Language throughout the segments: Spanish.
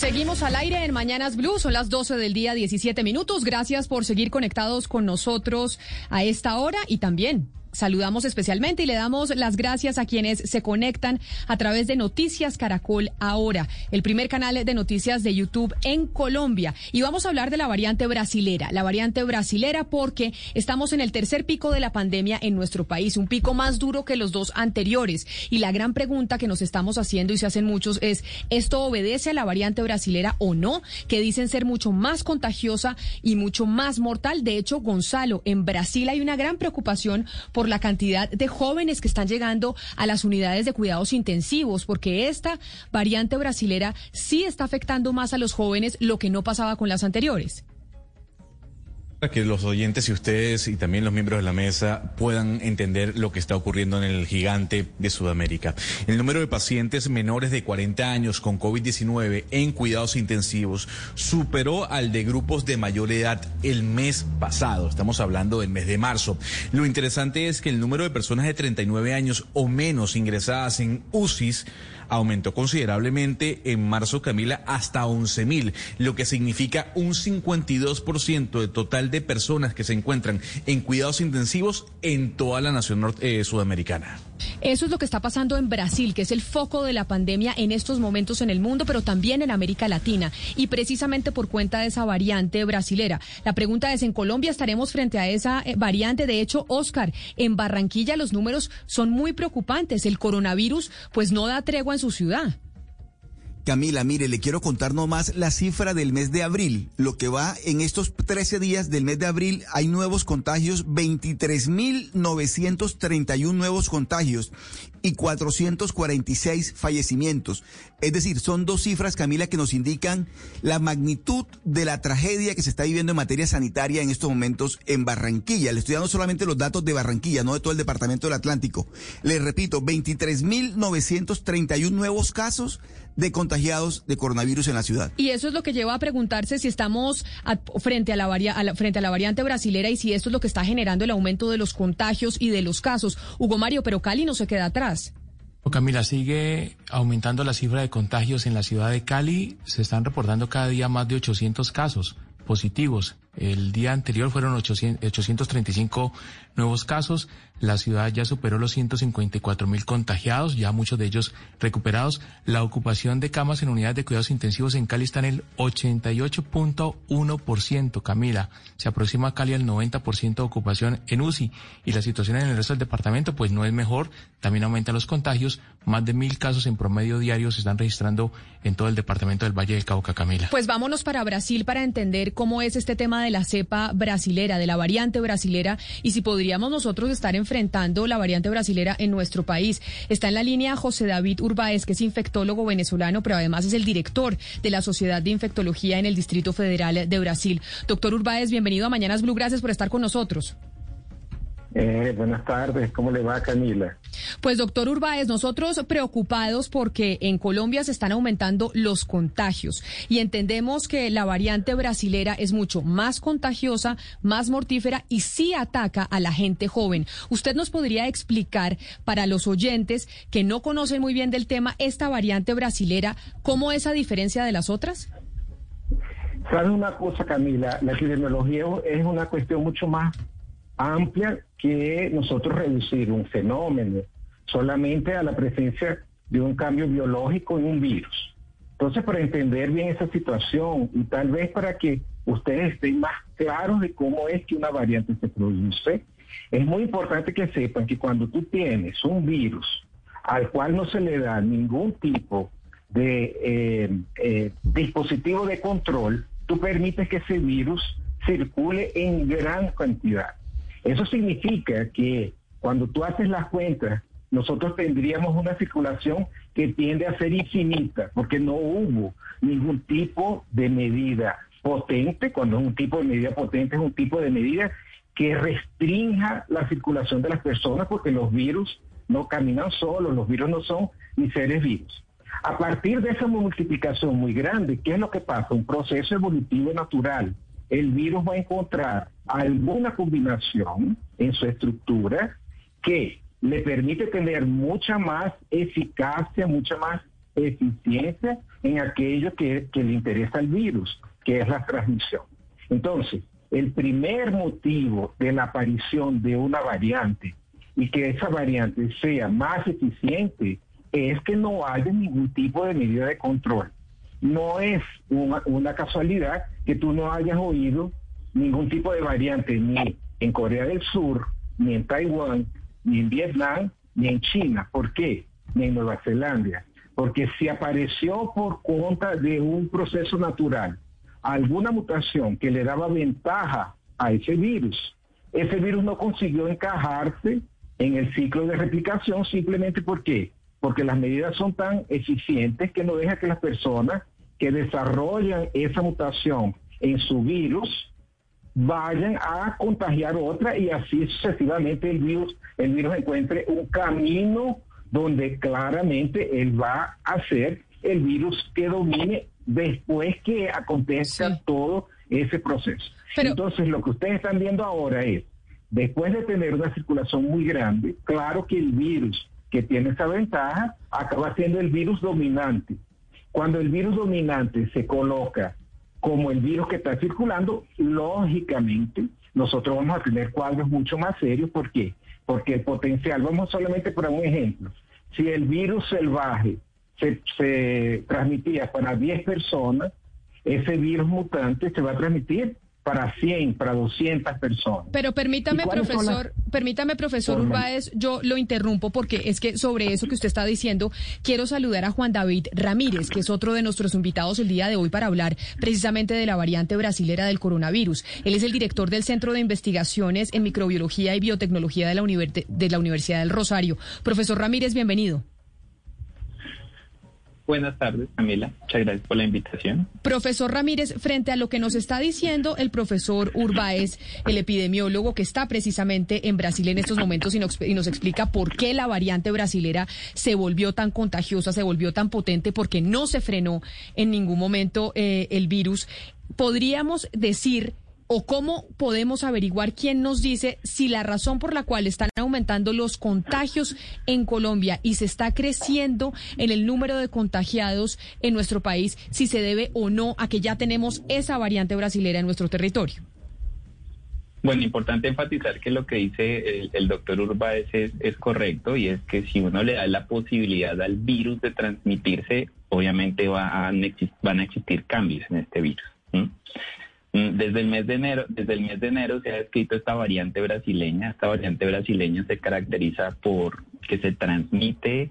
Seguimos al aire en Mañanas Blue, son las 12 del día 17 minutos. Gracias por seguir conectados con nosotros a esta hora y también Saludamos especialmente y le damos las gracias a quienes se conectan a través de Noticias Caracol Ahora, el primer canal de noticias de YouTube en Colombia. Y vamos a hablar de la variante brasilera, la variante brasilera porque estamos en el tercer pico de la pandemia en nuestro país, un pico más duro que los dos anteriores. Y la gran pregunta que nos estamos haciendo y se hacen muchos es, ¿esto obedece a la variante brasilera o no? Que dicen ser mucho más contagiosa y mucho más mortal. De hecho, Gonzalo, en Brasil hay una gran preocupación por por la cantidad de jóvenes que están llegando a las unidades de cuidados intensivos, porque esta variante brasilera sí está afectando más a los jóvenes, lo que no pasaba con las anteriores. Para que los oyentes y ustedes y también los miembros de la mesa puedan entender lo que está ocurriendo en el gigante de Sudamérica. El número de pacientes menores de 40 años con COVID-19 en cuidados intensivos superó al de grupos de mayor edad el mes pasado. Estamos hablando del mes de marzo. Lo interesante es que el número de personas de 39 años o menos ingresadas en UCIs aumentó considerablemente en marzo, Camila, hasta 11 mil, lo que significa un 52% de total de personas que se encuentran en cuidados intensivos en toda la nación norte, eh, sudamericana. Eso es lo que está pasando en Brasil, que es el foco de la pandemia en estos momentos en el mundo, pero también en América Latina. Y precisamente por cuenta de esa variante brasilera. La pregunta es, ¿en Colombia estaremos frente a esa eh, variante? De hecho, Oscar, en Barranquilla los números son muy preocupantes. El coronavirus pues no da tregua en su ciudad. Camila, mire, le quiero contar nomás la cifra del mes de abril. Lo que va en estos 13 días del mes de abril, hay nuevos contagios, 23.931 nuevos contagios y 446 fallecimientos. Es decir, son dos cifras, Camila, que nos indican la magnitud de la tragedia que se está viviendo en materia sanitaria en estos momentos en Barranquilla. Le estoy dando solamente los datos de Barranquilla, no de todo el departamento del Atlántico. Le repito, 23.931 nuevos casos de contagiados de coronavirus en la ciudad. Y eso es lo que lleva a preguntarse si estamos frente, a la frente a la variante brasilera y si esto es lo que está generando el aumento de los contagios y de los casos. Hugo Mario, pero Cali no se queda atrás. Camila, sigue aumentando la cifra de contagios en la ciudad de Cali. Se están reportando cada día más de 800 casos positivos. El día anterior fueron 835 nuevos casos. La ciudad ya superó los 154 mil contagiados, ya muchos de ellos recuperados. La ocupación de camas en unidades de cuidados intensivos en Cali está en el 88.1%. Camila, se aproxima a Cali al 90% de ocupación en UCI y la situación en el resto del departamento pues no es mejor. También aumentan los contagios. Más de mil casos en promedio diario se están registrando en todo el departamento del Valle del Cauca, Camila. Pues vámonos para Brasil para entender cómo es este tema de la cepa brasilera, de la variante brasilera y si podríamos nosotros estar enfrentando la variante brasilera en nuestro país. Está en la línea José David Urbáez, que es infectólogo venezolano, pero además es el director de la Sociedad de Infectología en el Distrito Federal de Brasil. Doctor Urbáez, bienvenido a Mañanas Blue. Gracias por estar con nosotros. Eh, buenas tardes, ¿cómo le va Camila? Pues doctor Urbáez, nosotros preocupados porque en Colombia se están aumentando los contagios y entendemos que la variante brasilera es mucho más contagiosa, más mortífera y sí ataca a la gente joven. ¿Usted nos podría explicar para los oyentes que no conocen muy bien del tema esta variante brasilera, cómo es a diferencia de las otras? ¿Sabes una cosa, Camila? La epidemiología es una cuestión mucho más amplia que nosotros reducir un fenómeno solamente a la presencia de un cambio biológico en un virus. Entonces, para entender bien esa situación y tal vez para que ustedes estén más claros de cómo es que una variante se produce, es muy importante que sepan que cuando tú tienes un virus al cual no se le da ningún tipo de eh, eh, dispositivo de control, tú permites que ese virus circule en gran cantidad. Eso significa que cuando tú haces las cuentas, nosotros tendríamos una circulación que tiende a ser infinita, porque no hubo ningún tipo de medida potente, cuando es un tipo de medida potente, es un tipo de medida que restrinja la circulación de las personas porque los virus no caminan solos, los virus no son ni seres vivos. A partir de esa multiplicación muy grande, ¿qué es lo que pasa? Un proceso evolutivo natural. El virus va a encontrar alguna combinación en su estructura que le permite tener mucha más eficacia, mucha más eficiencia en aquello que, le interesa al virus, que es la transmisión. Entonces, el primer motivo de la aparición de una variante y que esa variante sea más eficiente es que no haya ningún tipo de medida de control. No es una, casualidad que tú no hayas oído ningún tipo de variante ni en Corea del Sur, ni en Taiwán, ni en Vietnam, ni en China. ¿Por qué? Ni en Nueva Zelanda. Porque si apareció por cuenta de un proceso natural alguna mutación que le daba ventaja a ese virus, ese virus no consiguió encajarse en el ciclo de replicación simplemente porque porque las medidas son tan eficientes que no deja que las personas que desarrollan esa mutación en su virus vayan a contagiar otra y así sucesivamente el virus, el virus encuentre un camino donde claramente él va a ser el virus que domine después que acontezca todo ese proceso. Entonces, lo que ustedes están viendo ahora es, después de tener una circulación muy grande, claro que el virus que tiene esa ventaja acaba siendo el virus dominante. Cuando el virus dominante se coloca como el virus que está circulando, lógicamente nosotros vamos a tener cuadros mucho más serios. ¿Por qué? Porque el potencial, vamos solamente por un ejemplo, si el virus salvaje se, se transmitía para 10 personas, ese virus mutante se va a transmitir para 100, para 200 personas. Pero permítame, profesor, permítame, profesor Urbáez, yo lo interrumpo porque es que sobre eso que usted está diciendo, quiero saludar a Juan David Ramírez, que es otro de nuestros invitados el día de hoy para hablar precisamente de la variante brasilera del coronavirus. Él es el director del Centro de Investigaciones en Microbiología y Biotecnología de la, de la Universidad del Rosario. Profesor Ramírez, bienvenido. Buenas tardes, Camila. Muchas gracias por la invitación. Profesor Ramírez, frente a lo que nos está diciendo el profesor Urbáez, el epidemiólogo que está precisamente en Brasil en estos momentos y nos, explica por qué la variante brasilera se volvió tan contagiosa, se volvió tan potente, porque no se frenó en ningún momento eh, el virus. Podríamos decir o cómo podemos averiguar quién nos dice si la razón por la cual están aumentando los contagios en Colombia y se está creciendo en el número de contagiados en nuestro país, si se debe o no a que ya tenemos esa variante brasilera en nuestro territorio. Bueno, importante enfatizar que lo que dice el, doctor Urbáez es, correcto y es que si uno le da la posibilidad al virus de transmitirse, obviamente va a, van a existir cambios en este virus. Desde el mes de enero, desde el mes de enero se ha descrito esta variante brasileña. Esta variante brasileña se caracteriza por que se transmite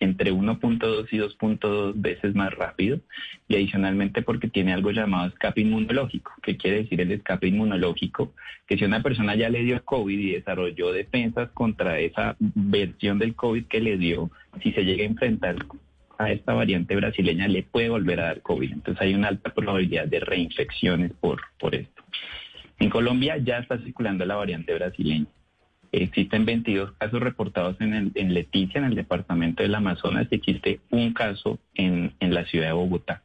entre 1.2 y 2.2 veces más rápido y adicionalmente porque tiene algo llamado escape inmunológico. ¿Qué quiere decir el escape inmunológico? Que si una persona ya le dio COVID y desarrolló defensas contra esa versión del COVID que le dio, si se llega a enfrentar a esta variante brasileña le puede volver a dar COVID. Entonces hay una alta probabilidad de reinfecciones por, por esto. En Colombia ya está circulando la variante brasileña. Existen 22 casos reportados en, en Leticia, en el departamento del Amazonas, y existe un caso en, en la ciudad de Bogotá.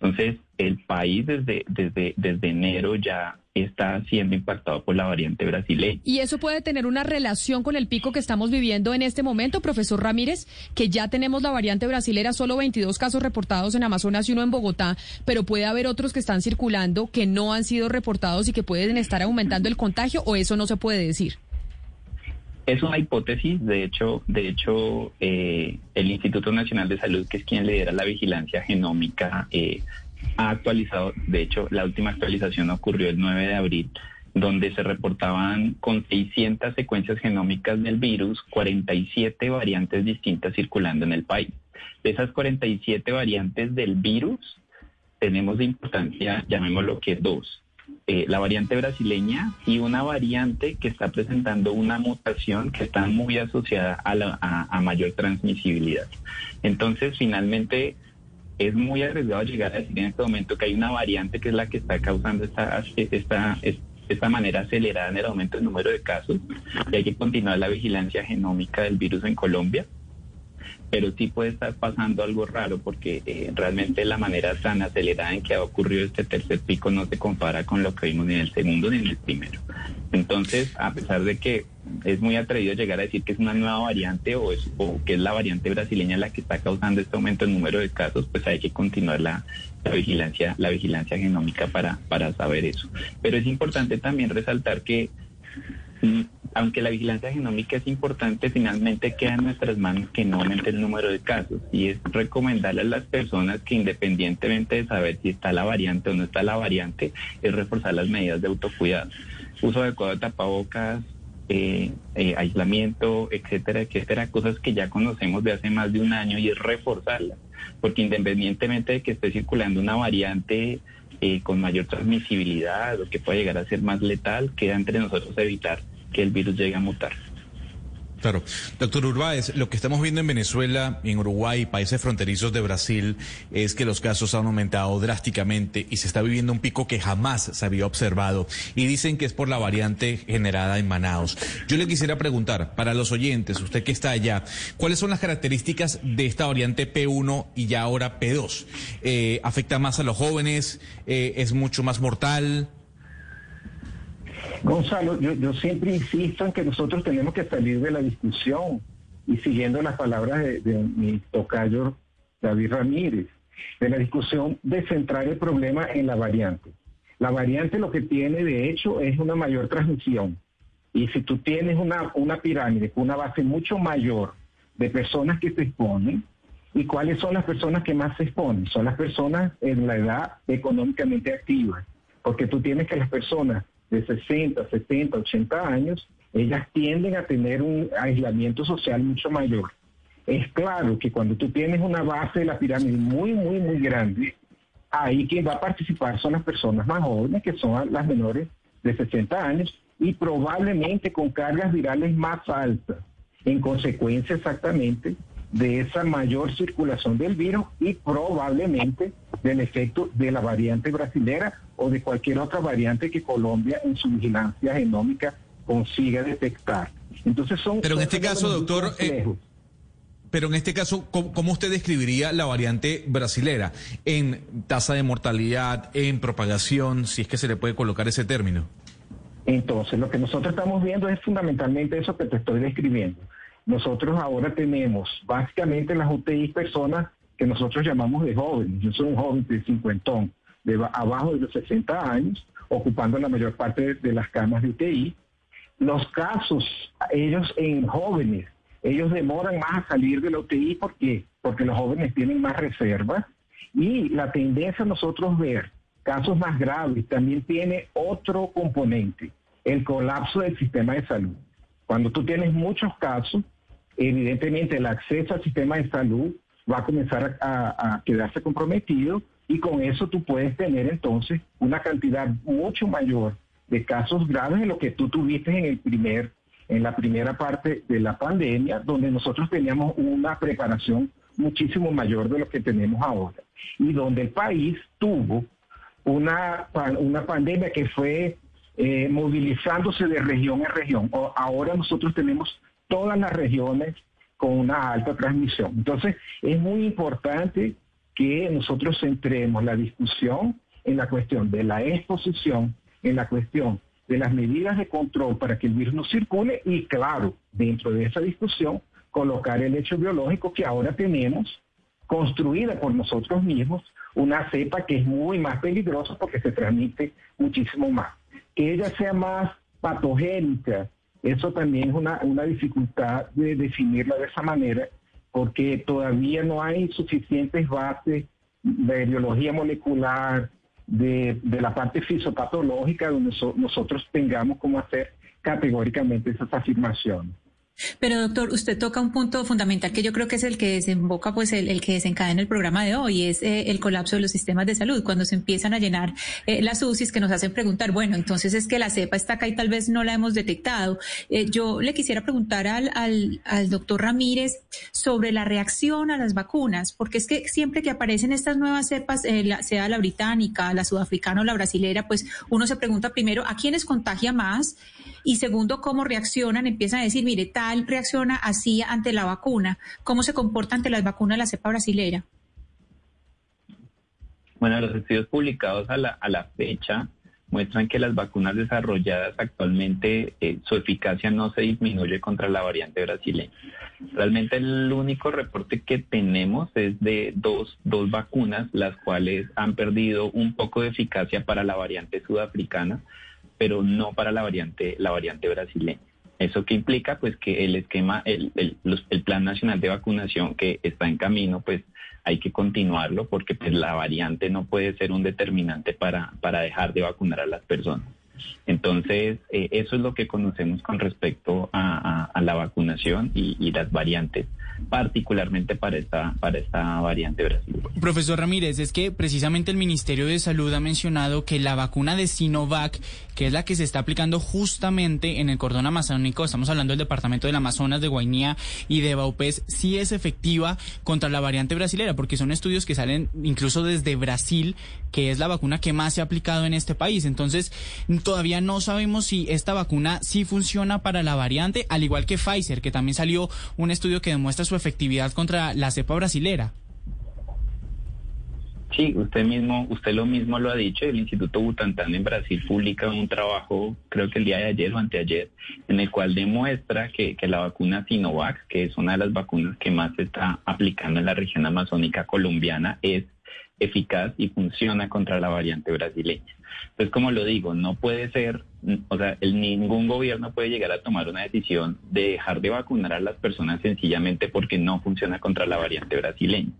Entonces, el país desde, desde, desde enero ya está siendo impactado por la variante brasileña. ¿Y eso puede tener una relación con el pico que estamos viviendo en este momento, profesor Ramírez? Que ya tenemos la variante brasilera, solo 22 casos reportados en Amazonas y uno en Bogotá, pero puede haber otros que están circulando que no han sido reportados y que pueden estar aumentando el contagio, o eso no se puede decir. Es una hipótesis, de hecho, de hecho, eh, el Instituto Nacional de Salud, que es quien lidera la vigilancia genómica, eh, ha actualizado, de hecho, la última actualización ocurrió el 9 de abril, donde se reportaban con 600 secuencias genómicas del virus, 47 variantes distintas circulando en el país. De esas 47 variantes del virus, tenemos de importancia, llamémoslo que dos. Eh, la variante brasileña y una variante que está presentando una mutación que está muy asociada a, la, a mayor transmisibilidad. Entonces, finalmente, es muy arriesgado llegar a decir en este momento que hay una variante que es la que está causando esta, esta, esta manera acelerada en el aumento del número de casos y hay que continuar la vigilancia genómica del virus en Colombia pero sí puede estar pasando algo raro porque eh, realmente la manera tan acelerada en que ha ocurrido este tercer pico no se compara con lo que vimos ni en el segundo ni en el primero. Entonces, a pesar de que es muy atrevido llegar a decir que es una nueva variante o, es, o que es la variante brasileña la que está causando este aumento en número de casos, pues hay que continuar la, la vigilancia, la vigilancia genómica para, para saber eso. Pero es importante también resaltar que mm, aunque la vigilancia genómica es importante, finalmente queda en nuestras manos que no aumente el número de casos y es recomendarle a las personas que independientemente de saber si está la variante o no está la variante, es reforzar las medidas de autocuidado. Uso adecuado de tapabocas, eh, eh, aislamiento, etcétera, etcétera, cosas que ya conocemos de hace más de un año y es reforzarlas, porque independientemente de que esté circulando una variante eh, con mayor transmisibilidad o que pueda llegar a ser más letal, queda entre nosotros evitar que el virus llegue a mutar. Claro. Doctor Urbáez, lo que estamos viendo en Venezuela, en Uruguay países fronterizos de Brasil es que los casos han aumentado drásticamente y se está viviendo un pico que jamás se había observado. Y dicen que es por la variante generada en Manaus. Yo le quisiera preguntar, para los oyentes, usted que está allá, ¿cuáles son las características de esta variante P1 y ya ahora P2? Eh, ¿Afecta más a los jóvenes? Eh, ¿Es mucho más mortal? Gonzalo, yo, siempre insisto en que nosotros tenemos que salir de la discusión y siguiendo las palabras de, mi tocayo David Ramírez, de la discusión de centrar el problema en la variante. La variante lo que tiene de hecho es una mayor transmisión. Y si tú tienes una, una pirámide con una base mucho mayor de personas que se exponen, ¿y cuáles son las personas que más se exponen? Son las personas en la edad económicamente activa. Porque tú tienes que las personas de 60, 70, 80 años, ellas tienden a tener un aislamiento social mucho mayor. Es claro que cuando tú tienes una base de la pirámide muy, muy, muy grande, ahí quien va a participar son las personas más jóvenes, que son las menores de 60 años, y probablemente con cargas virales más altas, en consecuencia exactamente de esa mayor circulación del virus y probablemente del efecto de la variante brasilera o de cualquier otra variante que Colombia en su vigilancia genómica consiga detectar. Entonces son... Pero en este caso, doctor... Eh, pero en este caso, ¿cómo, usted describiría la variante brasilera en tasa de mortalidad, en propagación, si es que se le puede colocar ese término? Entonces, lo que nosotros estamos viendo es fundamentalmente eso que te estoy describiendo nosotros ahora tenemos básicamente las UTI personas que nosotros llamamos de jóvenes. Yo soy un joven de cincuentón, de abajo de los 60 años, ocupando la mayor parte de las camas de UTI. Los casos, ellos en jóvenes, ellos demoran más a salir de la UTI porque porque los jóvenes tienen más reservas y la tendencia a nosotros ver casos más graves también tiene otro componente, el colapso del sistema de salud. Cuando tú tienes muchos casos, evidentemente el acceso al sistema de salud va a comenzar a, quedarse comprometido y con eso tú puedes tener entonces una cantidad mucho mayor de casos graves de lo que tú tuviste en el primer en la primera parte de la pandemia, donde nosotros teníamos una preparación muchísimo mayor de lo que tenemos ahora. Y donde el país tuvo una, una pandemia que fue eh, movilizándose de región en región. ahora nosotros tenemos todas las regiones con una alta transmisión. Entonces, es muy importante que nosotros centremos la discusión en la cuestión de la exposición, en la cuestión de las medidas de control para que el virus no circule y, claro, dentro de esa discusión, colocar el hecho biológico que ahora tenemos construida por nosotros mismos, una cepa que es muy más peligrosa porque se transmite muchísimo más que ella sea más patogénica, eso también es una, una dificultad de definirla de esa manera, porque todavía no hay suficientes bases de biología molecular, de, de la parte fisiopatológica, donde nosotros tengamos cómo hacer categóricamente esas afirmaciones. Pero doctor, usted toca un punto fundamental que yo creo que es el que desemboca, pues el, que desencadena el programa de hoy, es eh, el colapso de los sistemas de salud, cuando se empiezan a llenar eh, las UCIs que nos hacen preguntar, bueno, entonces es que la cepa está acá y tal vez no la hemos detectado. Eh, yo le quisiera preguntar al, al, al doctor Ramírez sobre la reacción a las vacunas, porque es que siempre que aparecen estas nuevas cepas, sea la británica, la sudafricana o la brasilera, pues uno se pregunta primero a quiénes contagia más y segundo, cómo reaccionan, empiezan a decir, mire, tal reacciona así ante la vacuna, cómo se comporta ante las vacunas la cepa brasilera. Bueno, los estudios publicados a la, a la fecha muestran que las vacunas desarrolladas actualmente, eh, su eficacia no se disminuye contra la variante brasileña. Realmente el único reporte que tenemos es de dos, dos vacunas, las cuales han perdido un poco de eficacia para la variante sudafricana, pero no para la variante, la variante brasileña. ¿Eso qué implica? Pues que el esquema, el, el, el, plan nacional de vacunación que está en camino, pues hay que continuarlo porque pues, la variante no puede ser un determinante para, para dejar de vacunar a las personas. Entonces, eh, eso es lo que conocemos con respecto a, la vacunación y las variantes particularmente para esta, para esta variante brasileña. Profesor Ramírez, es que precisamente el Ministerio de Salud ha mencionado que la vacuna de Sinovac, que es la que se está aplicando justamente en el cordón amazónico, estamos hablando del departamento del Amazonas, de Guainía y de Baupés, sí es efectiva contra la variante brasilera, porque son estudios que salen incluso desde Brasil, que es la vacuna que más se ha aplicado en este país. Entonces, todavía no sabemos si esta vacuna sí funciona para la variante, al igual que Pfizer, que también salió un estudio que demuestra su efectividad contra la cepa brasilera. Sí, usted mismo, usted lo mismo lo ha dicho. El Instituto Butantan en Brasil publica un trabajo, creo que el día de ayer o anteayer, en el cual demuestra que, que la vacuna Sinovac, que es una de las vacunas que más se está aplicando en la región amazónica colombiana, es eficaz y funciona contra la variante brasileña. Entonces, como lo digo, no puede ser, o sea, ningún gobierno puede llegar a tomar una decisión de dejar de vacunar a las personas sencillamente porque no funciona contra la variante brasileña.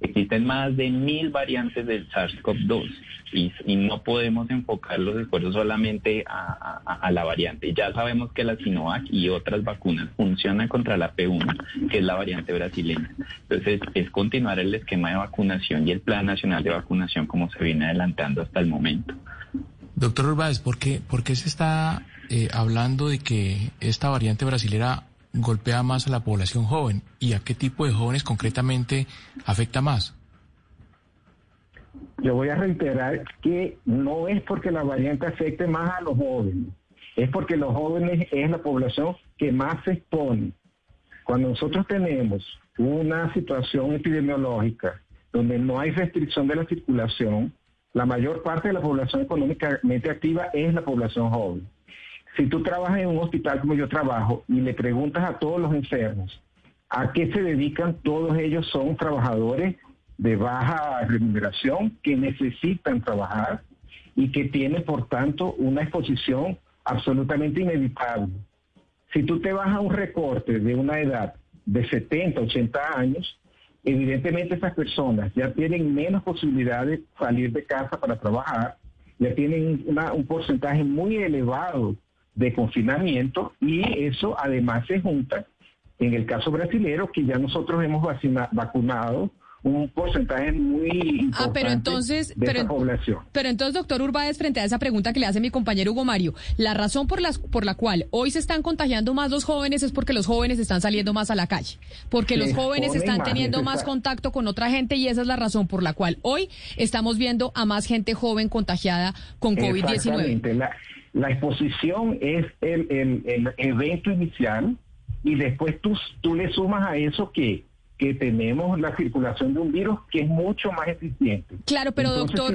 Existen más de mil variantes del SARS-CoV-2 y, no podemos enfocar los esfuerzos solamente a, la variante. Ya sabemos que la Sinovac y otras vacunas funcionan contra la P1, que es la variante brasileña. Entonces, es continuar el esquema de vacunación y el Plan Nacional de Vacunación como se viene adelantando hasta el momento. Doctor Urbáez, ¿por qué, por qué se está eh, hablando de que esta variante brasilera golpea más a la población joven y a qué tipo de jóvenes concretamente afecta más? Yo voy a reiterar que no es porque la variante afecte más a los jóvenes, es porque los jóvenes es la población que más se expone. Cuando nosotros tenemos una situación epidemiológica donde no hay restricción de la circulación, la mayor parte de la población económicamente activa es la población joven. Si tú trabajas en un hospital como yo trabajo y le preguntas a todos los enfermos a qué se dedican, todos ellos son trabajadores de baja remuneración que necesitan trabajar y que tienen, por tanto, una exposición absolutamente inevitable. Si tú te vas a un recorte de una edad de 70, 80 años, evidentemente esas personas ya tienen menos posibilidades de salir de casa para trabajar, ya tienen un porcentaje muy elevado de confinamiento y eso además se junta en el caso brasilero que ya nosotros hemos vacunado un porcentaje muy importante ah, pero entonces, de pero, población. Pero entonces, doctor Urbáez, frente a esa pregunta que le hace mi compañero Hugo Mario, la razón por, las, por la cual hoy se están contagiando más los jóvenes es porque los jóvenes están saliendo más a la calle, porque los jóvenes están teniendo más contacto con otra gente y esa es la razón por la cual hoy estamos viendo a más gente joven contagiada con COVID-19. La, la exposición es el, evento inicial y después tú, tú le sumas a eso que que tenemos la circulación de un virus que es mucho más eficiente. Claro, pero doctor,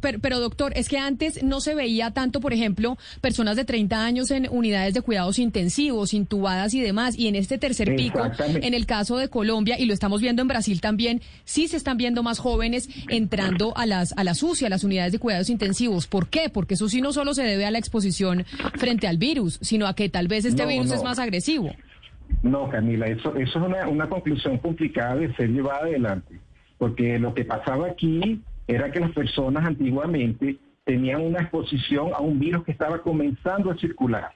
pero, doctor, es que antes no se veía tanto, por ejemplo, personas de 30 años en unidades de cuidados intensivos, intubadas y demás, y en este tercer pico, en el caso de Colombia, y lo estamos viendo en Brasil también, sí se están viendo más jóvenes entrando a las, a las UCI, a las unidades de cuidados intensivos. ¿Por qué? Porque eso sí no solo se debe a la exposición frente al virus, sino a que tal vez este virus es más agresivo. No, Camila, eso, eso es una, una conclusión complicada de ser llevada adelante, porque lo que pasaba aquí era que las personas antiguamente tenían una exposición a un virus que estaba comenzando a circular.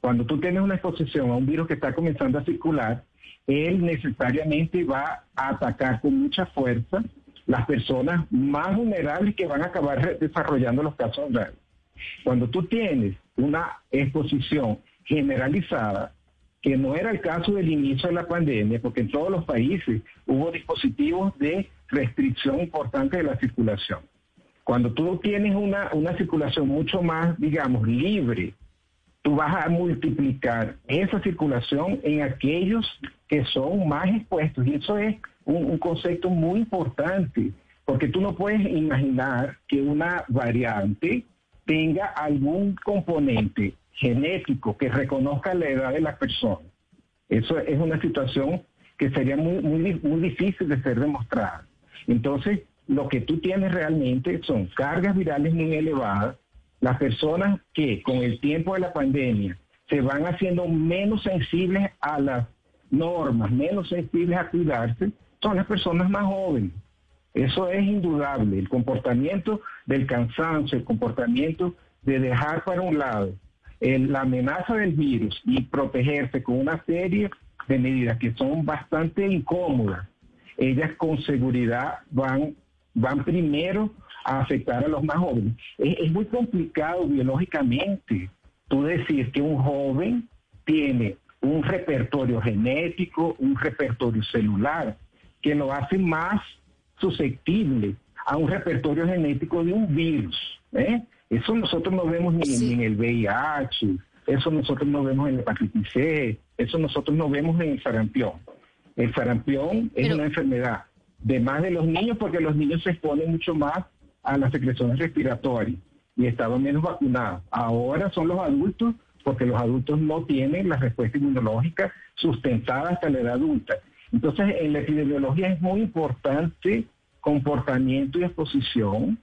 Cuando tú tienes una exposición a un virus que está comenzando a circular, él necesariamente va a atacar con mucha fuerza las personas más vulnerables que van a acabar desarrollando los casos reales. Cuando tú tienes una exposición generalizada, que no era el caso del inicio de la pandemia, porque en todos los países hubo dispositivos de restricción importante de la circulación. Cuando tú tienes una, una circulación mucho más, digamos, libre, tú vas a multiplicar esa circulación en aquellos que son más expuestos. Y eso es un, un, concepto muy importante, porque tú no puedes imaginar que una variante tenga algún componente genético que reconozca la edad de la persona. Eso es una situación que sería muy, muy, muy difícil de ser demostrada. Entonces, lo que tú tienes realmente son cargas virales muy elevadas, las personas que con el tiempo de la pandemia se van haciendo menos sensibles a las normas, menos sensibles a cuidarse, son las personas más jóvenes. Eso es indudable. El comportamiento del cansancio, el comportamiento de dejar para un lado la amenaza del virus y protegerse con una serie de medidas que son bastante incómodas, ellas con seguridad van, van primero a afectar a los más jóvenes. Es, es muy complicado biológicamente tú decir que un joven tiene un repertorio genético, un repertorio celular, que lo hace más susceptible a un repertorio genético de un virus. ¿eh? Eso nosotros no vemos ni, sí. en el VIH, eso nosotros no vemos en la hepatitis C, eso nosotros no vemos en el sarampión. El sarampión es Pero... una enfermedad de más de los niños porque los niños se exponen mucho más a las secreciones respiratorias y estaban menos vacunados. Ahora son los adultos porque los adultos no tienen la respuesta inmunológica sustentada hasta la edad adulta. Entonces, en la epidemiología es muy importante comportamiento y exposición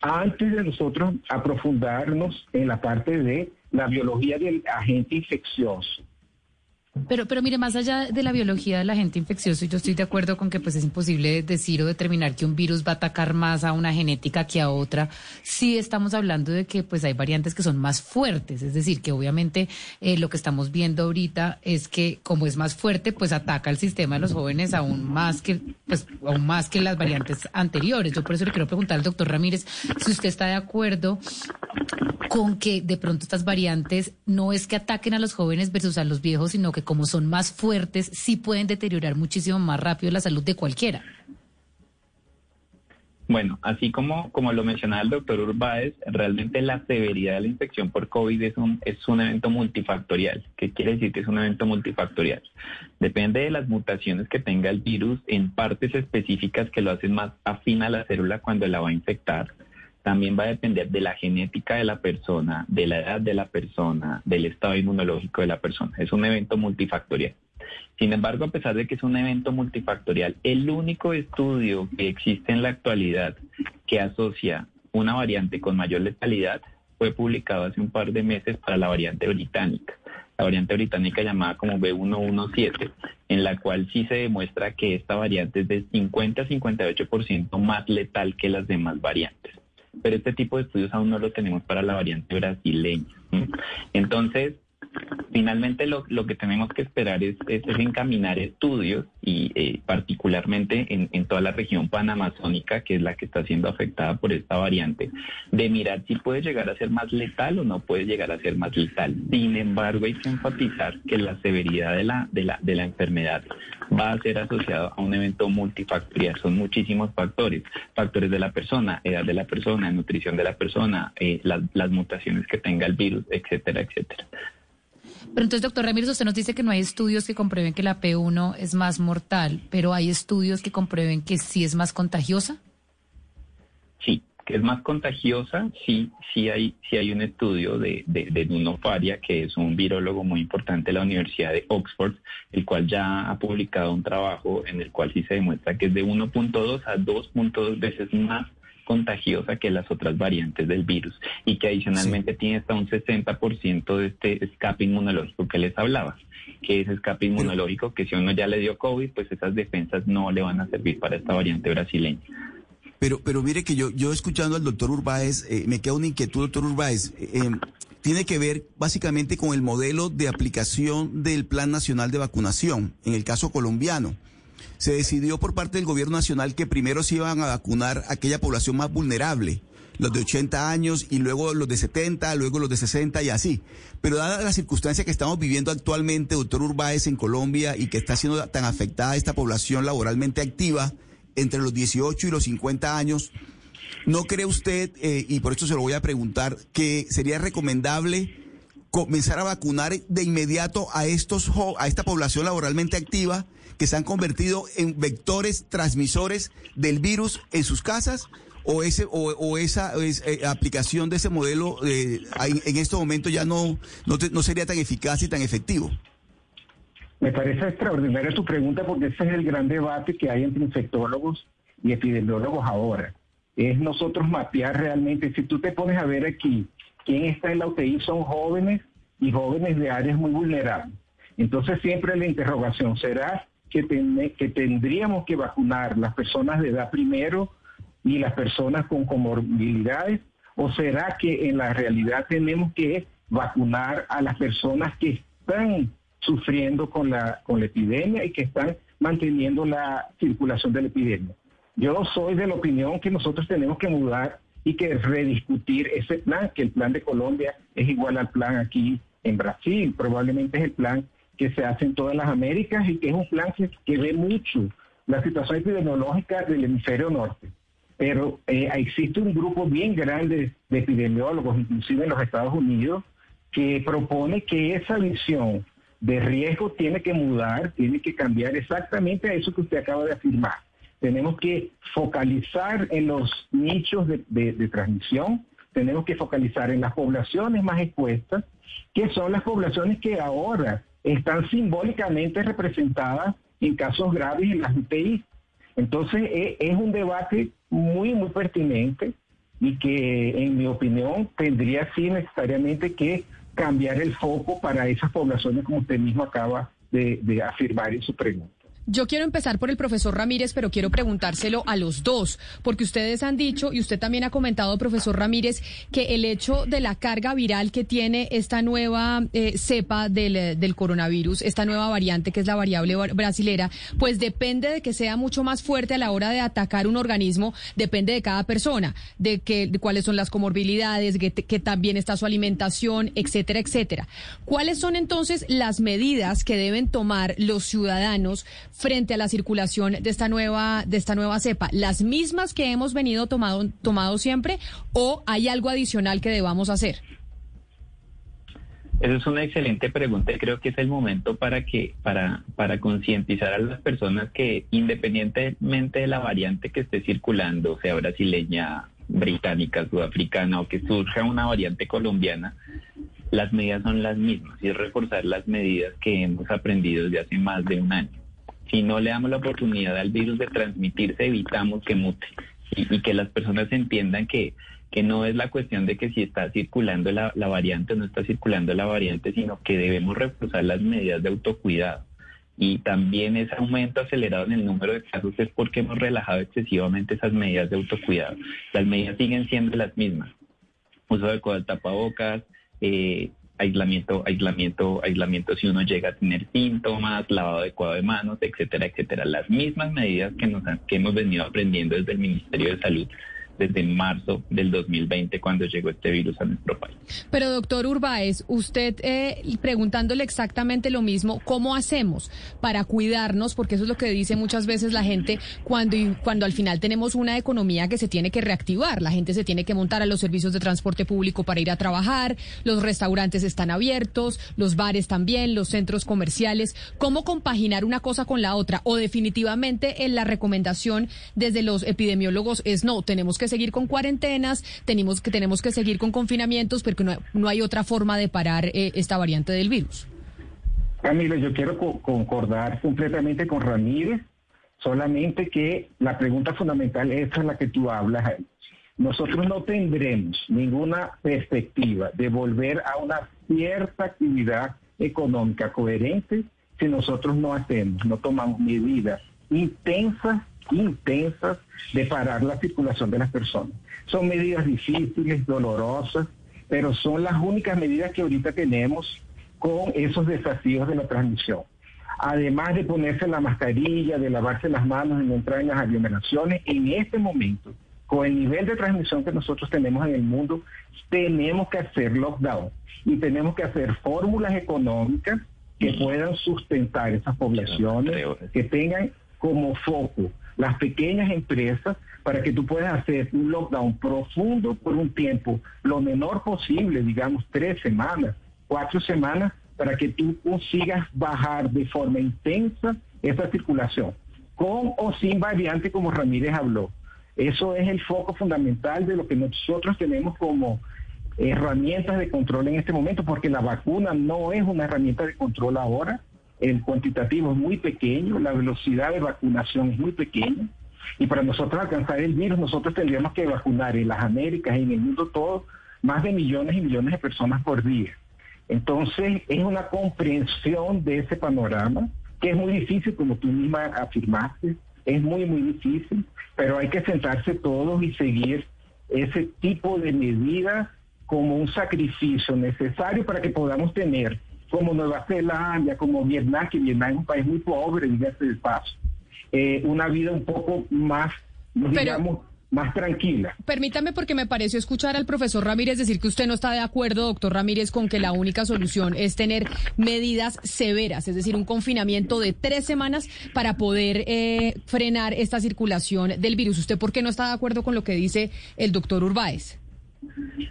antes de nosotros aprofundarnos en la parte de la biología del agente infeccioso. Pero, pero mire, más allá de la biología del agente infeccioso, yo estoy de acuerdo con que pues es imposible decir o determinar que un virus va a atacar más a una genética que a otra. Sí estamos hablando de que pues hay variantes que son más fuertes, es decir, que obviamente eh, lo que estamos viendo ahorita es que como es más fuerte, pues ataca al sistema de los jóvenes aún más que pues aún más que las variantes anteriores. Yo por eso le quiero preguntar al doctor Ramírez si usted está de acuerdo con que de pronto estas variantes no es que ataquen a los jóvenes versus a los viejos, sino que como son más fuertes, sí pueden deteriorar muchísimo más rápido la salud de cualquiera. Bueno, así como, como lo mencionaba el doctor Urbáez, realmente la severidad de la infección por COVID es un, es un evento multifactorial. ¿Qué quiere decir que es un evento multifactorial? Depende de las mutaciones que tenga el virus en partes específicas que lo hacen más afín a la célula cuando la va a infectar también va a depender de la genética de la persona, de la edad de la persona, del estado inmunológico de la persona. Es un evento multifactorial. Sin embargo, a pesar de que es un evento multifactorial, el único estudio que existe en la actualidad que asocia una variante con mayor letalidad fue publicado hace un par de meses para la variante británica, la variante británica llamada como B117, en la cual sí se demuestra que esta variante es de 50 a 58% más letal que las demás variantes pero este tipo de estudios aún no lo tenemos para la variante brasileña. Entonces, finalmente lo, que tenemos que esperar es, encaminar estudios y eh, particularmente en, toda la región panamazónica, que es la que está siendo afectada por esta variante, de mirar si puede llegar a ser más letal o no puede llegar a ser más letal. Sin embargo, hay que enfatizar que la severidad de la enfermedad va a ser asociado a un evento multifactorial. Son muchísimos factores, factores de la persona, edad de la persona, nutrición de la persona, eh, las, las mutaciones que tenga el virus, etcétera, etcétera. Pero entonces, doctor Ramírez, usted nos dice que no hay estudios que comprueben que la P1 es más mortal, pero hay estudios que comprueben que sí es más contagiosa. Sí, que es más contagiosa, sí, sí hay, sí hay un estudio de, de, de Nuno Faria, que es un virólogo muy importante de la Universidad de Oxford, el cual ya ha publicado un trabajo en el cual sí se demuestra que es de 1.2 a 2.2 veces más contagiosa que las otras variantes del virus y que adicionalmente sí. tiene hasta un 60% de este escape inmunológico que les hablaba, que es escape inmunológico que si uno ya le dio COVID, pues esas defensas no le van a servir para esta variante brasileña. Pero, pero mire que yo, yo escuchando al doctor Urbáez, eh, me queda una inquietud, doctor Urbáez. Eh, tiene que ver básicamente con el modelo de aplicación del Plan Nacional de Vacunación, en el caso colombiano. Se decidió por parte del gobierno nacional que primero se iban a vacunar aquella población más vulnerable, los de 80 años y luego los de 70, luego los de 60 y así. Pero dada la circunstancia que estamos viviendo actualmente, doctor Urbáez, en Colombia y que está siendo tan afectada esta población laboralmente activa entre los 18 y los 50 años, ¿no cree usted, eh, y por esto se lo voy a preguntar, que sería recomendable comenzar a vacunar de inmediato a estos a esta población laboralmente activa que se han convertido en vectores transmisores del virus en sus casas o ese o, esa eh, aplicación de ese modelo eh, en, este momento ya no, no, sería tan eficaz y tan efectivo? Me parece extraordinaria tu pregunta porque ese es el gran debate que hay entre infectólogos y epidemiólogos ahora. Es nosotros mapear realmente, si tú te pones a ver aquí, quién está en la UTI son jóvenes y jóvenes de áreas muy vulnerables. Entonces siempre la interrogación será que, que tendríamos que vacunar las personas de edad primero y las personas con comorbilidades? ¿O será que en la realidad tenemos que vacunar a las personas que están sufriendo con la, con la epidemia y que están manteniendo la circulación de la epidemia? Yo soy de la opinión que nosotros tenemos que mudar y que rediscutir ese plan, que el plan de Colombia es igual al plan aquí en Brasil, probablemente es el plan que se hace en todas las Américas y que es un plan que, que ve mucho la situación epidemiológica del hemisferio norte pero eh, existe un grupo bien grande de epidemiólogos, inclusive en los Estados Unidos, que propone que esa visión de riesgo tiene que mudar, tiene que cambiar exactamente a eso que usted acaba de afirmar. Tenemos que focalizar en los nichos de, transmisión, tenemos que focalizar en las poblaciones más expuestas, que son las poblaciones que ahora están simbólicamente representadas en casos graves en las UTI. Entonces e, es un debate muy, muy pertinente y que en mi opinión tendría sí necesariamente que cambiar el foco para esas poblaciones como usted mismo acaba de, de afirmar en su pregunta. Yo quiero empezar por el profesor Ramírez, pero quiero preguntárselo a los dos, porque ustedes han dicho, y usted también ha comentado, profesor Ramírez, que el hecho de la carga viral que tiene esta nueva eh, cepa del, del, coronavirus, esta nueva variante que es la variable brasilera, pues depende de que sea mucho más fuerte a la hora de atacar un organismo, depende de cada persona, de, que, cuáles son las comorbilidades, que, que también está su alimentación, etcétera, etcétera. ¿Cuáles son entonces las medidas que deben tomar los ciudadanos? Frente a la circulación de esta nueva, de esta nueva cepa? ¿Las mismas que hemos venido tomado, tomado siempre o hay algo adicional que debamos hacer? Esa es una excelente pregunta y creo que es el momento para que para para concientizar a las personas que independientemente de la variante que esté circulando, sea brasileña, británica, sudafricana o que surja una variante colombiana, las medidas son las mismas y es reforzar las medidas que hemos aprendido desde hace más de un año si no le damos la oportunidad al virus de transmitirse, evitamos que mute y, que las personas entiendan que, que no es la cuestión de que si está circulando la, variante o no está circulando la variante, sino que debemos reforzar las medidas de autocuidado. Y también ese aumento acelerado en el número de casos es porque hemos relajado excesivamente esas medidas de autocuidado. Las medidas siguen siendo las mismas. Uso de tapabocas, eh, aislamiento, aislamiento, aislamiento si uno llega a tener síntomas, lavado adecuado de manos, etcétera, etcétera. Las mismas medidas que, nos que hemos venido aprendiendo desde el Ministerio de Salud desde marzo del 2020 cuando llegó este virus a nuestro país. Pero doctor Urbáez, usted eh, preguntándole exactamente lo mismo, ¿cómo hacemos para cuidarnos? Porque eso es lo que dice muchas veces la gente cuando, cuando al final tenemos una economía que se tiene que reactivar. La gente se tiene que montar a los servicios de transporte público para ir a trabajar, los restaurantes están abiertos, los bares también, los centros comerciales. ¿Cómo compaginar una cosa con la otra? O definitivamente en la recomendación desde los epidemiólogos es no, tenemos que seguir con cuarentenas, tenemos que, tenemos que seguir con confinamientos, porque no, no hay otra forma de parar eh, esta variante del virus. Camila, yo quiero concordar completamente con Ramírez, solamente que la pregunta fundamental es la que tú hablas. Nosotros no tendremos ninguna perspectiva de volver a una cierta actividad económica coherente si nosotros no hacemos, no tomamos medidas intensas intensas de parar la circulación de las personas. Son medidas difíciles, dolorosas, pero son las únicas medidas que ahorita tenemos con esos desafíos de la transmisión. Además de ponerse la mascarilla, de lavarse las manos no entrar en las aglomeraciones, en este momento, con el nivel de transmisión que nosotros tenemos en el mundo, tenemos que hacer lockdown y tenemos que hacer fórmulas económicas que puedan sustentar esas poblaciones, que tengan como foco las pequeñas empresas para que tú puedas hacer un lockdown profundo por un tiempo lo menor posible, digamos tres semanas, cuatro semanas, para que tú consigas bajar de forma intensa esa circulación, con o sin variante como Ramírez habló. Eso es el foco fundamental de lo que nosotros tenemos como herramientas de control en este momento, porque la vacuna no es una herramienta de control ahora, el cuantitativo es muy pequeño, la velocidad de vacunación es muy pequeña, y para nosotros alcanzar el virus, nosotros tendríamos que vacunar en las Américas en el mundo todo más de millones y millones de personas por día. Entonces, es una comprensión de ese panorama que es muy difícil, como tú misma afirmaste, es muy, muy difícil, pero hay que sentarse todos y seguir ese tipo de medidas como un sacrificio necesario para que podamos tener, como Nueva Zelanda, como Vietnam, que Vietnam es un país muy pobre, dígase de paso, eh, una vida un poco más, digamos, más tranquila. Permítame porque me pareció escuchar al profesor Ramírez decir que usted no está de acuerdo, doctor Ramírez, con que la única solución es tener medidas severas, es decir, un confinamiento de tres semanas para poder eh, frenar esta circulación del virus. ¿Usted por qué no está de acuerdo con lo que dice el doctor Urbáez?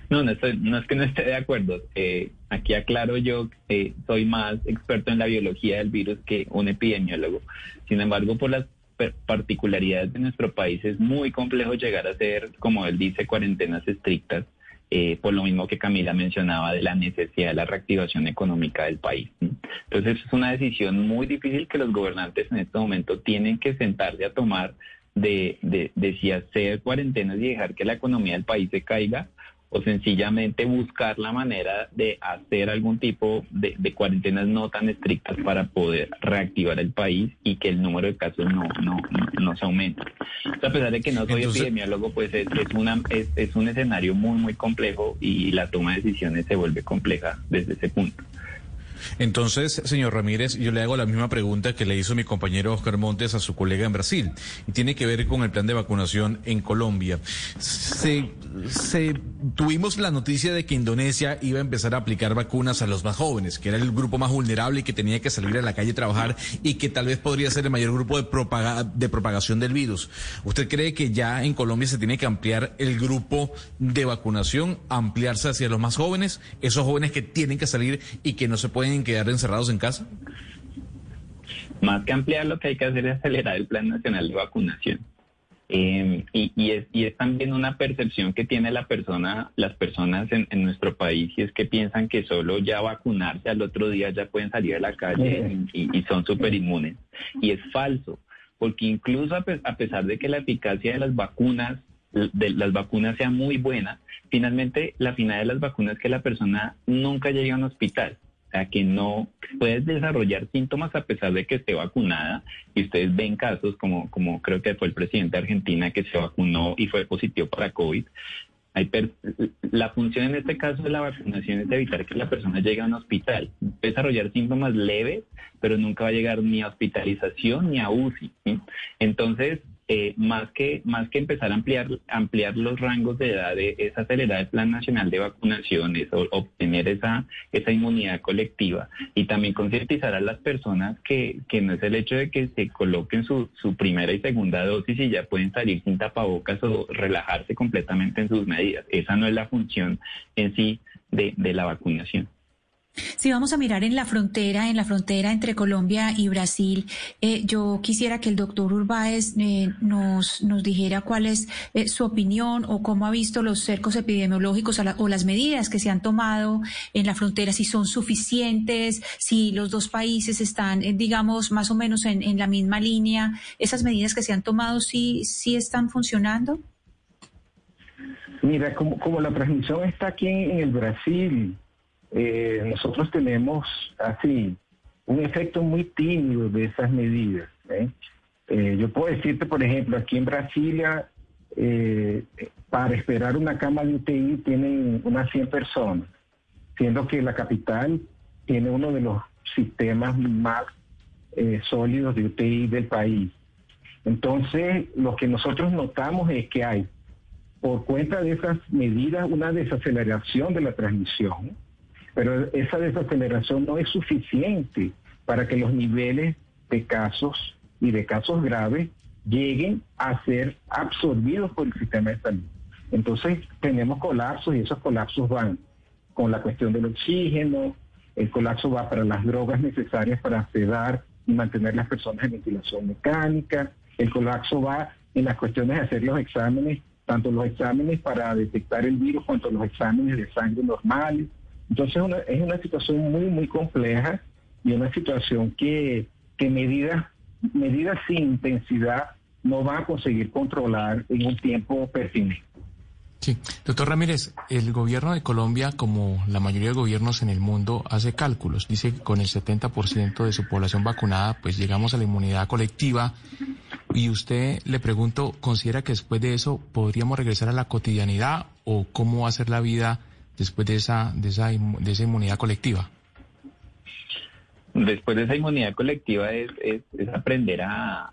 No, no, estoy, no es que no esté de acuerdo. Eh, aquí aclaro yo que soy más experto en la biología del virus que un epidemiólogo. Sin embargo, por las particularidades de nuestro país es muy complejo llegar a hacer, como él dice, cuarentenas estrictas, eh, por lo mismo que Camila mencionaba de la necesidad de la reactivación económica del país. Entonces es una decisión muy difícil que los gobernantes en este momento tienen que sentarse a tomar de, de, de si hacer cuarentenas y dejar que la economía del país se caiga o sencillamente buscar la manera de hacer algún tipo de, cuarentenas no tan estrictas para poder reactivar el país y que el número de casos no, no, no, se aumente. a pesar de que no soy epidemiólogo, pues es, es, una, es, es un escenario muy, muy complejo y la toma de decisiones se vuelve compleja desde ese punto. Entonces, señor Ramírez, yo le hago la misma pregunta que le hizo mi compañero Oscar Montes a su colega en Brasil, y tiene que ver con el plan de vacunación en Colombia. Se, tuvimos la noticia de que Indonesia iba a empezar a aplicar vacunas a los más jóvenes, que era el grupo más vulnerable y que tenía que salir a la calle a trabajar y que tal vez podría ser el mayor grupo de, de propagación del virus. ¿Usted cree que ya en Colombia se tiene que ampliar el grupo de vacunación, ampliarse hacia los más jóvenes, esos jóvenes que tienen que salir y que no se pueden quedar encerrados en casa? Más que ampliar, lo que hay que hacer es acelerar el Plan Nacional de Vacunación. Eh, y, es, y, es, también una percepción que tiene la persona, las personas en, nuestro país y es que piensan que solo ya vacunarse al otro día ya pueden salir a la calle y, son súper inmunes. Y es falso, porque incluso a, a, pesar de que la eficacia de las vacunas, de las vacunas sea muy buena, finalmente la final de las vacunas es que la persona nunca llegue a un hospital a que no puedes desarrollar síntomas a pesar de que esté vacunada. Y ustedes ven casos como, como creo que fue el presidente de Argentina que se vacunó y fue positivo para COVID. Hay la función en este caso de la vacunación es evitar que la persona llegue a un hospital, desarrollar síntomas leves, pero nunca va a llegar ni a hospitalización ni a UCI. Entonces, eh, más que más que empezar a ampliar ampliar los rangos de edad es acelerar el plan nacional de vacunaciones o obtener esa esa inmunidad colectiva y también concientizar a las personas que, que no es el hecho de que se coloquen su, su primera y segunda dosis y ya pueden salir sin tapabocas o relajarse completamente en sus medidas. Esa no es la función en sí de, de la vacunación si vamos a mirar en la frontera, en la frontera entre Colombia y Brasil, eh, yo quisiera que el doctor Urbáez eh, nos, nos dijera cuál es eh, su opinión o cómo ha visto los cercos epidemiológicos o las medidas que se han tomado en la frontera, si son suficientes, si los dos países están, digamos, más o menos en, en la misma línea. ¿Esas medidas que se han tomado sí, sí están funcionando? Mira, como, como la transmisión está aquí en el Brasil, eh, nosotros tenemos así un efecto muy tímido de esas medidas. ¿eh? Eh, yo puedo decirte, por ejemplo, aquí en Brasilia eh, para esperar una cama de UTI tienen unas 100 personas, siendo que la capital tiene uno de los sistemas más eh, sólidos de UTI del país. Entonces, lo que nosotros notamos es que hay, por cuenta de esas medidas, una desaceleración de la transmisión, pero esa desaceleración no es suficiente para que los niveles de casos y de casos graves lleguen a ser absorbidos por el sistema de salud. Entonces tenemos colapsos y esos colapsos van con la cuestión del oxígeno, el colapso va para las drogas necesarias para sedar y mantener las personas en ventilación mecánica, el colapso va en las cuestiones de hacer los exámenes, tanto los exámenes para detectar el virus cuanto los exámenes de sangre normales. Entonces es una situación muy, muy compleja y una situación que, que medidas, medidas sin intensidad no va a conseguir controlar en un tiempo pertinente. Sí, doctor Ramírez, el gobierno de Colombia, como la mayoría de gobiernos en el mundo, hace cálculos. Dice que con el 70% de su población vacunada, pues llegamos a la inmunidad colectiva. Y usted le pregunto, ¿considera que después de eso podríamos regresar a la cotidianidad o cómo va a ser la vida después de esa, de esa, de esa inmunidad colectiva? Después de esa inmunidad colectiva es, aprender a,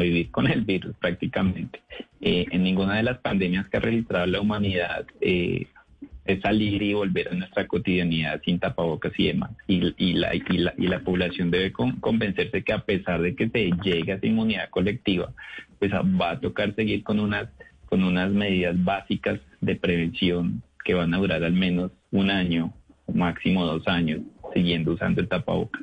vivir con el virus prácticamente. Eh, en ninguna de las pandemias que ha registrado la humanidad eh, es salir y volver a nuestra cotidianidad sin tapabocas y demás. Y, la, y, la, población debe convencerse que a pesar de que se llegue a esa inmunidad colectiva, pues va a tocar seguir con unas, con unas medidas básicas de prevención que van a durar al menos un año máximo dos años siguiendo usando el tapabocas.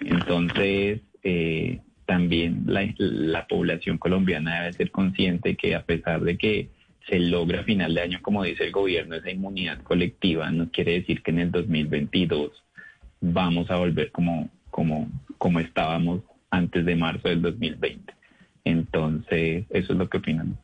Entonces, eh, también la, población colombiana debe ser consciente que a pesar de que se logra a final de año, como dice el gobierno, esa inmunidad colectiva, no quiere decir que en el 2022 vamos a volver como, como, como estábamos antes de marzo del 2020. Entonces, eso es lo que opinan.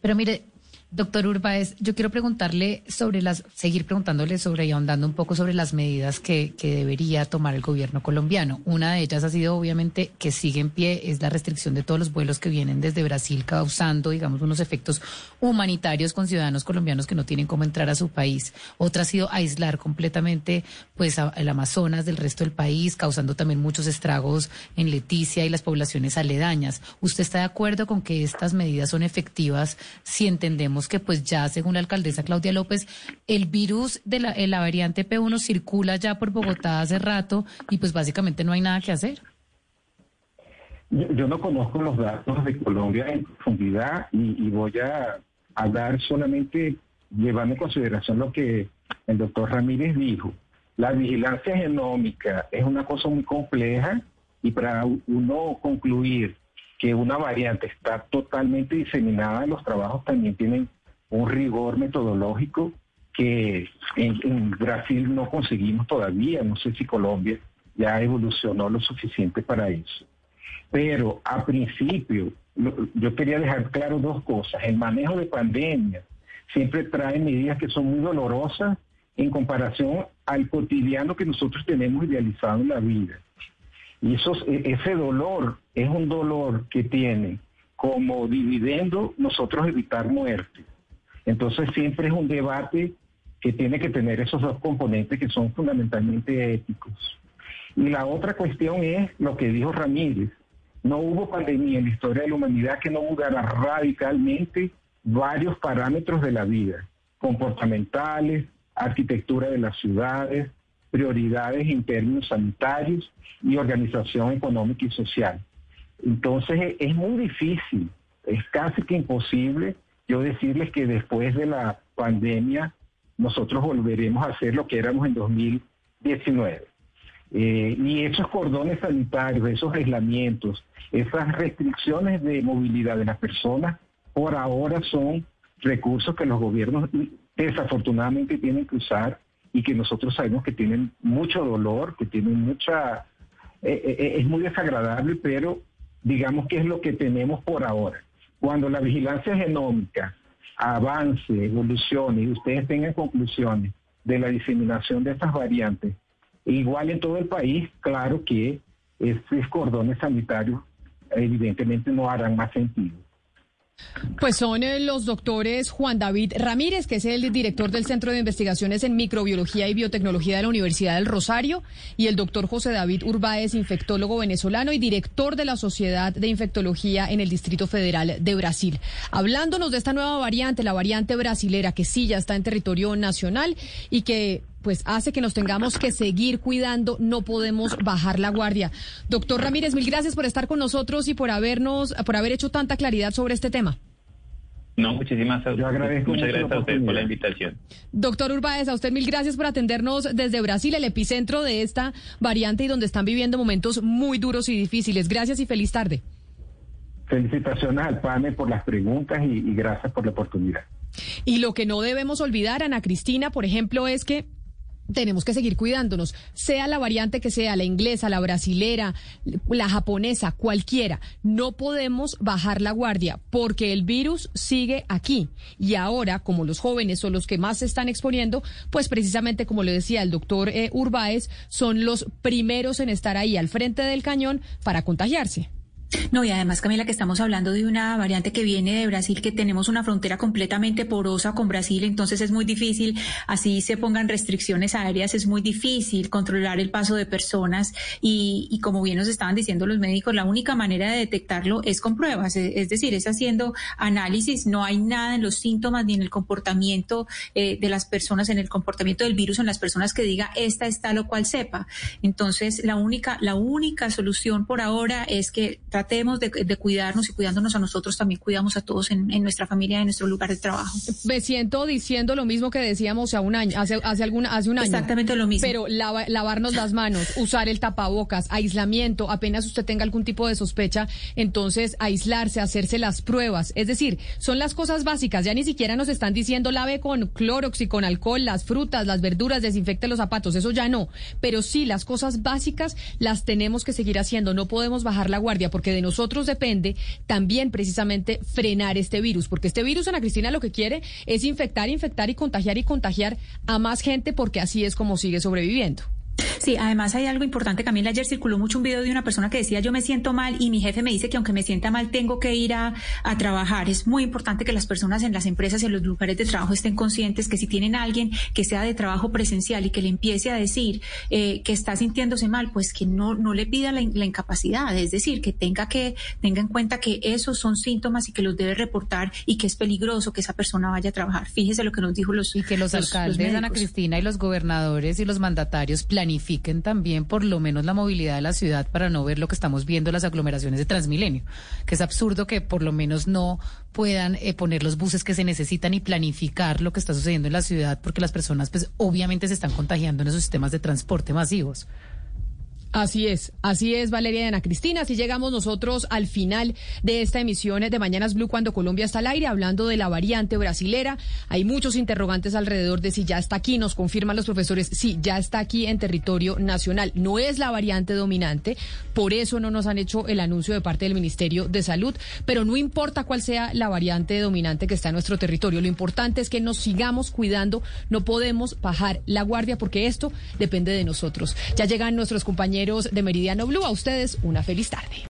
Pero mire, Doctor Urbáez, yo quiero preguntarle sobre las, seguir preguntándole sobre y ahondando un poco sobre las medidas que, que, debería tomar el gobierno colombiano. Una de ellas ha sido obviamente que sigue en pie, es la restricción de todos los vuelos que vienen desde Brasil causando, digamos, unos efectos humanitarios con ciudadanos colombianos que no tienen cómo entrar a su país. Otra ha sido aislar completamente pues el Amazonas del resto del país, causando también muchos estragos en Leticia y las poblaciones aledañas. ¿Usted está de acuerdo con que estas medidas son efectivas si entendemos que pues ya, según la alcaldesa Claudia López, el virus de la, la variante P1 circula ya por Bogotá hace rato y pues básicamente no hay nada que hacer. Yo, no conozco los datos de Colombia en profundidad y, voy a, dar solamente llevando en consideración lo que el doctor Ramírez dijo. La vigilancia genómica es una cosa muy compleja y para uno concluir que una variante está totalmente diseminada, los trabajos también tienen un rigor metodológico que en, Brasil no conseguimos todavía, no sé si Colombia ya evolucionó lo suficiente para eso. Pero a principio, yo quería dejar claro dos cosas. El manejo de pandemia siempre trae medidas que son muy dolorosas en comparación al cotidiano que nosotros tenemos idealizado en la vida. Y eso, e, ese dolor es un dolor que tiene como dividendo nosotros evitar muerte. Entonces siempre es un debate que tiene que tener esos dos componentes que son fundamentalmente éticos. Y la otra cuestión es lo que dijo Ramírez. No hubo pandemia en la historia de la humanidad que no mudara radicalmente varios parámetros de la vida, comportamentales, arquitectura de las ciudades, prioridades en términos sanitarios y organización económica y social. Entonces es muy difícil, es casi que imposible yo decirles que después de la pandemia nosotros volveremos a hacer lo que éramos en 2019. Eh, y esos cordones sanitarios, esos aislamientos, esas restricciones de movilidad de las personas, por ahora son recursos que los gobiernos desafortunadamente tienen que usar y que nosotros sabemos que tienen mucho dolor, que tienen mucha... Eh, eh, eh, es muy desagradable, pero digamos que es lo que tenemos por ahora. Cuando la vigilancia genómica avance, evolucione y ustedes tengan conclusiones de la diseminación de estas variantes, igual en todo el país, claro que estos cordones sanitarios evidentemente no harán más sentido. Pues son eh, los doctores Juan David Ramírez, que es el director del Centro de Investigaciones en Microbiología y Biotecnología de la Universidad del Rosario, y el doctor José David Urbáez, infectólogo venezolano y director de la Sociedad de Infectología en el Distrito Federal de Brasil. Hablándonos de esta nueva variante, la variante brasilera, que sí ya está en territorio nacional y que pues hace que nos tengamos que seguir cuidando, no podemos bajar la guardia. Doctor Ramírez, mil gracias por estar con nosotros y por habernos, por haber hecho tanta claridad sobre este tema. No, muchísimas Yo agradezco muchas gracias a usted por la invitación. Doctor Urbáez, a usted mil gracias por atendernos desde Brasil, el epicentro de esta variante y donde están viviendo momentos muy duros y difíciles. Gracias y feliz tarde. Felicitaciones al panel por las preguntas y, y gracias por la oportunidad. Y lo que no debemos olvidar, Ana Cristina, por ejemplo, es que tenemos que seguir cuidándonos, sea la variante que sea, la inglesa, la brasilera, la japonesa, cualquiera. No podemos bajar la guardia porque el virus sigue aquí. Y ahora, como los jóvenes son los que más se están exponiendo, pues precisamente como le decía el doctor eh, Urbáez, son los primeros en estar ahí al frente del cañón para contagiarse. No, y además, Camila, que estamos hablando de una variante que viene de Brasil, que tenemos una frontera completamente porosa con Brasil, entonces es muy difícil, así se pongan restricciones aéreas, es muy difícil controlar el paso de personas y, y como bien nos estaban diciendo los médicos, la única manera de detectarlo es con pruebas, es, es decir, es haciendo análisis, no hay nada en los síntomas ni en el comportamiento eh, de las personas, en el comportamiento del virus en las personas que diga esta es tal o cual sepa. Entonces, la única, la única solución por ahora es que tratemos de, de cuidarnos y cuidándonos a nosotros, también cuidamos a todos en, en nuestra familia, en nuestro lugar de trabajo. Me siento diciendo lo mismo que decíamos hace un año, hace, hace, alguna, hace un año. Exactamente lo mismo. Pero lava- lavarnos las manos, usar el tapabocas, aislamiento, apenas usted tenga algún tipo de sospecha, entonces aislarse, hacerse las pruebas. Es decir, son las cosas básicas. Ya ni siquiera nos están diciendo lave con clorox y con alcohol las frutas, las verduras, desinfecte los zapatos. Eso ya no. Pero sí, las cosas básicas las tenemos que seguir haciendo. No podemos bajar la guardia porque de nosotros depende también precisamente frenar este virus. Porque este virus, Ana Cristina, lo que quiere es infectar, infectar y contagiar y contagiar a más gente porque así es como sigue sobreviviendo. Sí, además hay algo importante, Camila. Ayer circuló mucho un video de una persona que decía yo me siento mal y mi jefe me dice que aunque me sienta mal tengo que ir a, a trabajar. Es muy importante que las personas en las empresas y en los lugares de trabajo estén conscientes que si tienen a alguien que sea de trabajo presencial y que le empiece a decir eh, que está sintiéndose mal, pues que no, no le pida la, in- la incapacidad. Es decir, que tenga que tenga en cuenta que esos son síntomas y que los debe reportar y que es peligroso que esa persona vaya a trabajar. Fíjese lo que nos dijo los Y que los, alcaldes, Ana médicos. Cristina, y los gobernadores y los mandatarios también por lo menos la movilidad de la ciudad para no ver lo que estamos viendo las aglomeraciones de Transmilenio, que es absurdo que por lo menos no puedan eh, poner los buses que se necesitan y planificar lo que está sucediendo en la ciudad porque las personas pues obviamente se están contagiando en esos sistemas de transporte masivos. Así es, así es, Valeria y Ana Cristina. Así llegamos nosotros al final de esta emisión de Mañanas Blue cuando Colombia está al aire, hablando de la variante brasilera. Hay muchos interrogantes alrededor de si ya está aquí. Nos confirman los profesores, sí, ya está aquí en territorio nacional. No es la variante dominante, por eso no nos han hecho el anuncio de parte del Ministerio de Salud. Pero no importa cuál sea la variante dominante que está en nuestro territorio, lo importante es que nos sigamos cuidando. No podemos bajar la guardia porque esto depende de nosotros. Ya llegan nuestros de Meridiano Blue. A ustedes una feliz tarde.